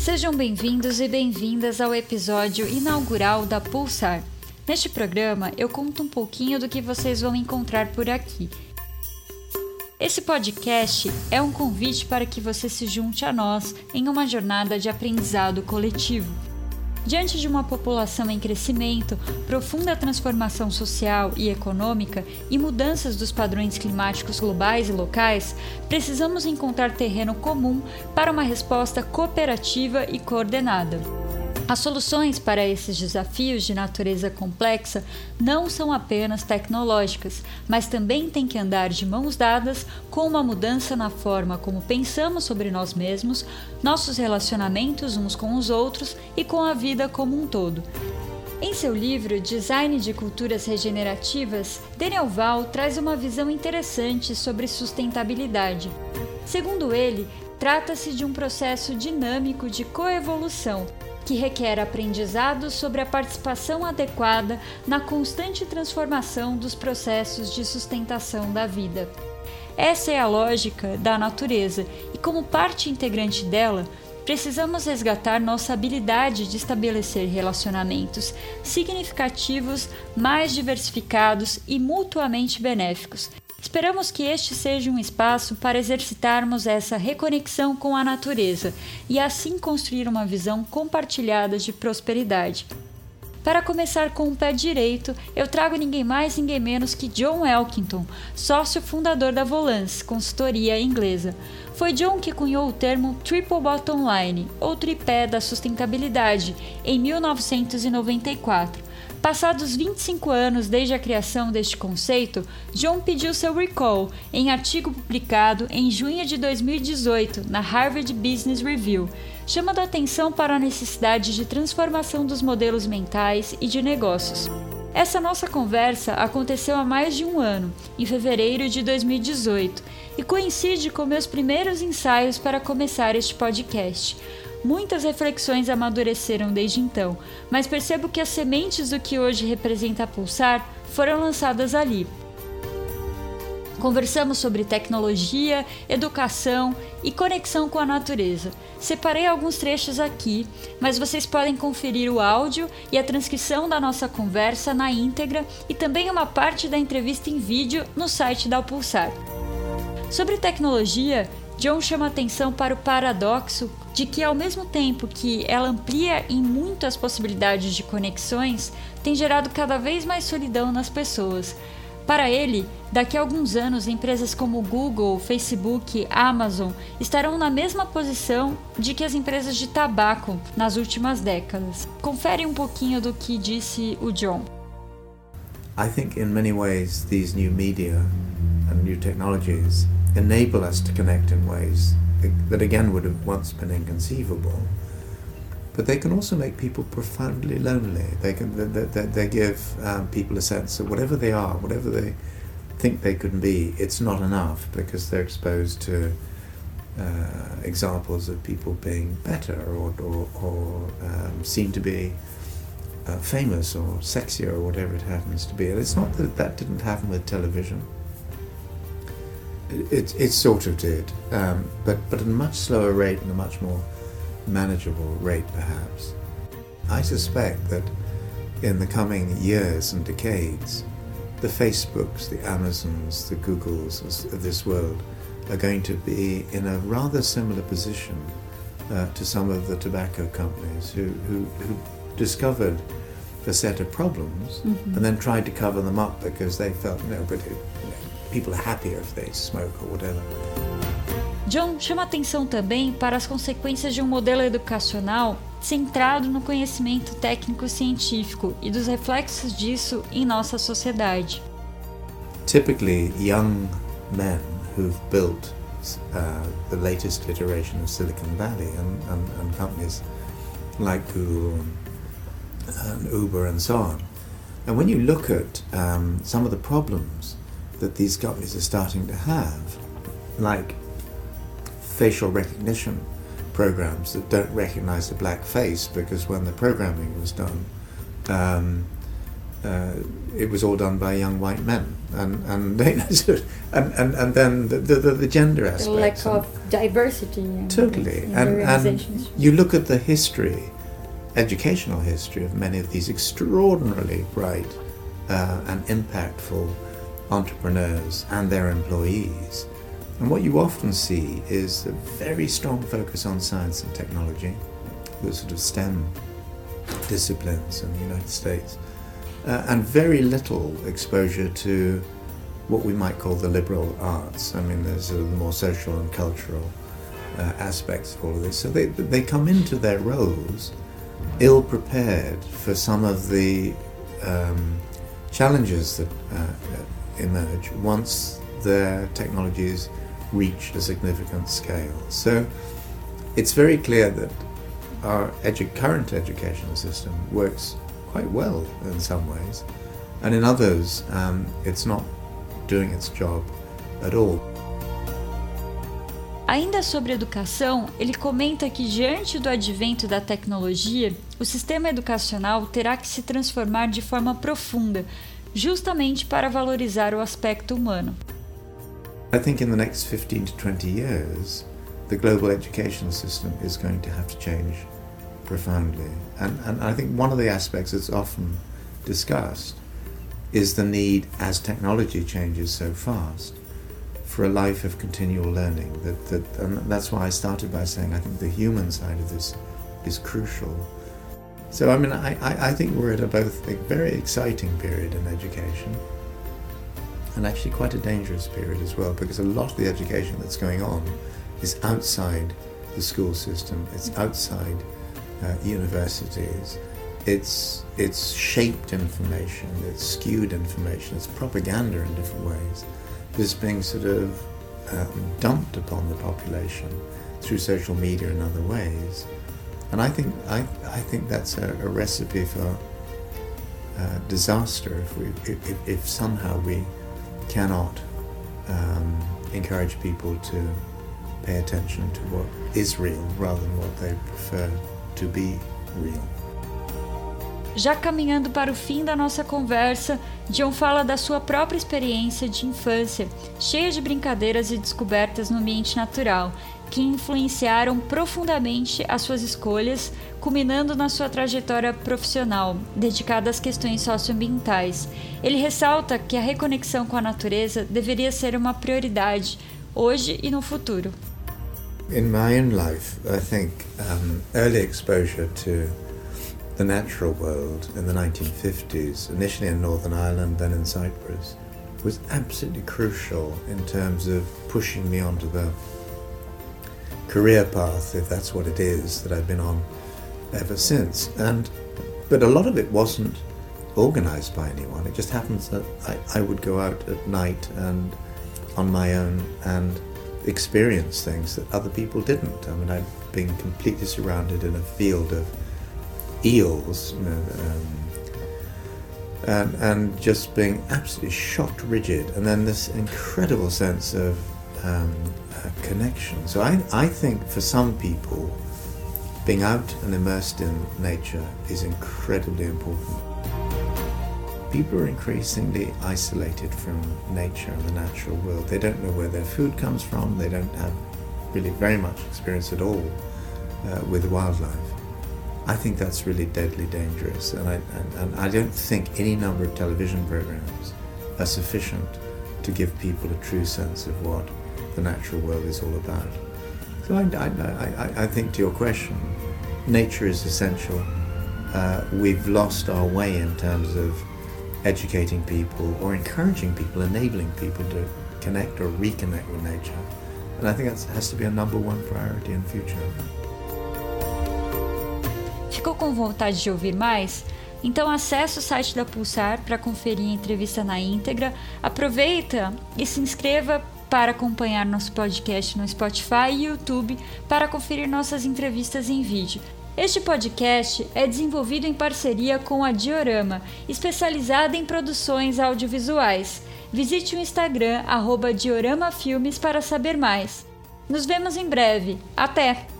Sejam bem-vindos e bem-vindas ao episódio inaugural da Pulsar. Neste programa, eu conto um pouquinho do que vocês vão encontrar por aqui. Esse podcast é um convite para que você se junte a nós em uma jornada de aprendizado coletivo. Diante de uma população em crescimento, profunda transformação social e econômica e mudanças dos padrões climáticos globais e locais, precisamos encontrar terreno comum para uma resposta cooperativa e coordenada. As soluções para esses desafios de natureza complexa não são apenas tecnológicas, mas também têm que andar de mãos dadas com uma mudança na forma como pensamos sobre nós mesmos, nossos relacionamentos uns com os outros e com a vida como um todo. Em seu livro Design de Culturas Regenerativas, Daniel Val traz uma visão interessante sobre sustentabilidade. Segundo ele, trata-se de um processo dinâmico de coevolução que requer aprendizado sobre a participação adequada na constante transformação dos processos de sustentação da vida. Essa é a lógica da natureza e, como parte integrante dela, precisamos resgatar nossa habilidade de estabelecer relacionamentos significativos, mais diversificados e mutuamente benéficos, Esperamos que este seja um espaço para exercitarmos essa reconexão com a natureza e assim construir uma visão compartilhada de prosperidade. Para começar com o pé direito, eu trago ninguém mais ninguém menos que John Elkington, sócio fundador da Volance, consultoria inglesa. Foi John que cunhou o termo Triple Bottom Line, ou tripé da sustentabilidade, em 1994 Passados 25 anos desde a criação deste conceito, John pediu seu recall em artigo publicado em junho de 2018 na Harvard Business Review, chamando a atenção para a necessidade de transformação dos modelos mentais e de negócios. Essa nossa conversa aconteceu há mais de um ano, em fevereiro de 2018, e coincide com meus primeiros ensaios para começar este podcast. Muitas reflexões amadureceram desde então, mas percebo que as sementes do que hoje representa Pulsar foram lançadas ali. Conversamos sobre tecnologia, educação e conexão com a natureza. Separei alguns trechos aqui, mas vocês podem conferir o áudio e a transcrição da nossa conversa na íntegra e também uma parte da entrevista em vídeo no site da Pulsar. Sobre tecnologia, John chama atenção para o paradoxo de que, ao mesmo tempo que ela amplia em muito as possibilidades de conexões, tem gerado cada vez mais solidão nas pessoas. Para ele, daqui a alguns anos, empresas como Google, Facebook, Amazon estarão na mesma posição de que as empresas de tabaco nas últimas décadas. Confere um pouquinho do que disse o John. I think in many ways these new media and new technologies enable us to connect in ways that again would have once been inconceivable. But they can also make people profoundly lonely. They can they, they, they give um, people a sense that whatever they are, whatever they think they can be, it's not enough because they're exposed to uh, examples of people being better or or, or um, seem to be uh, famous or sexier or whatever it happens to be. And it's not that that didn't happen with television it, it sort of did, um, but, but at a much slower rate and a much more manageable rate, perhaps. I suspect that in the coming years and decades, the Facebooks, the Amazons, the Googles of this world are going to be in a rather similar position uh, to some of the tobacco companies who, who, who discovered a set of problems mm-hmm. and then tried to cover them up because they felt, no, but it, people are happier if they smoke or whatever. John chama atenção também para as consequências de um modelo educacional centrado no conhecimento técnico-científico e dos reflexos disso em nossa sociedade. Typically, young men who've built uh, the latest iteration of Silicon Valley and, and, and companies like Google and, and, Uber and so on. And when you look at um, some of the problems that these companies are starting to have, like facial recognition programs that don't recognize the black face because when the programming was done, um, uh, it was all done by young white men, and and they, and, and, and then the, the, the gender aspect, the lack of diversity. Totally, and and you look at the history, educational history of many of these extraordinarily bright uh, and impactful entrepreneurs and their employees. And what you often see is a very strong focus on science and technology, the sort of STEM disciplines in the United States uh, and very little exposure to what we might call the liberal arts. I mean, there's uh, the more social and cultural uh, aspects of all of this. So they, they come into their roles ill prepared for some of the um, challenges that uh, emerge once their technologies reach a significant scale. So it's very clear that our edu- current educational system works quite well in some ways, and in others, um, it's not doing its job at all. Ainda sobre educação, ele comenta que, diante do advento da tecnologia, o sistema educacional terá que se transformar de forma profunda, justamente para valorizar o aspecto humano. I think in the next 15 to 20 years, the global education system is going to have to change profoundly. And, and I think one of the aspects that's often discussed is the need, as technology changes so fast, for a life of continual learning. That, that, and that's why I started by saying I think the human side of this is crucial. So, I mean, I, I, think we're at a both a very exciting period in education and actually quite a dangerous period as well because a lot of the education that's going on is outside the school system, it's outside uh, universities, it's it's shaped information, it's skewed information, it's propaganda in different ways that's being sort of um, dumped upon the population through social media and other ways. And I think I, I think that's a, a recipe for uh, disaster if we if, if, somehow we cannot um, encourage people to pay attention to what is real rather than what they prefer to be real. Já caminhando para o fim da nossa conversa, John fala da sua própria experiência de infância, cheia de brincadeiras e descobertas no ambiente natural, que influenciaram profundamente as suas escolhas, culminando na sua trajetória profissional, dedicada às questões socioambientais. Ele ressalta que a reconexão com a natureza deveria ser uma prioridade, hoje e no futuro. in my own life, I think um, early exposure to the natural world in the 1950s, initially in Northern Ireland, then in Cyprus, was absolutely crucial in terms of pushing me onto the career path, if that's what it is, that I've been on ever since. And but a lot of it wasn't organized by anyone. It just happens that I, I would go out at night and on my own and experience things that other people didn't. I mean, I've been completely surrounded in a field of eels, you know, um, and, and just being absolutely shocked rigid, and then this incredible sense of um, connection. So I, I think for some people, being out and immersed in nature is incredibly important people are increasingly isolated from nature and the natural world. They don't know where their food comes from, they don't have really very much experience at all uh, with wildlife. I think that's really deadly dangerous, and I, and, and I don't think any number of television programs are sufficient to give people a true sense of what the natural world is all about. So I, I, I, I think to your question, nature is essential. Uh, we've lost our way in terms of educating people or encouraging people, enabling people to connect or reconnect with nature. And I think that has to be a number one priority in the future. Ficou com vontade de ouvir mais? Então acesse o site da Pulsar para conferir a entrevista na íntegra. Aproveita e se inscreva para acompanhar nosso podcast no Spotify e YouTube para conferir nossas entrevistas em vídeo. Este podcast é desenvolvido em parceria com a Diorama, especializada em produções audiovisuais. Visite o Instagram, arroba Diorama Filmes, para saber mais. Nos vemos em breve. Até!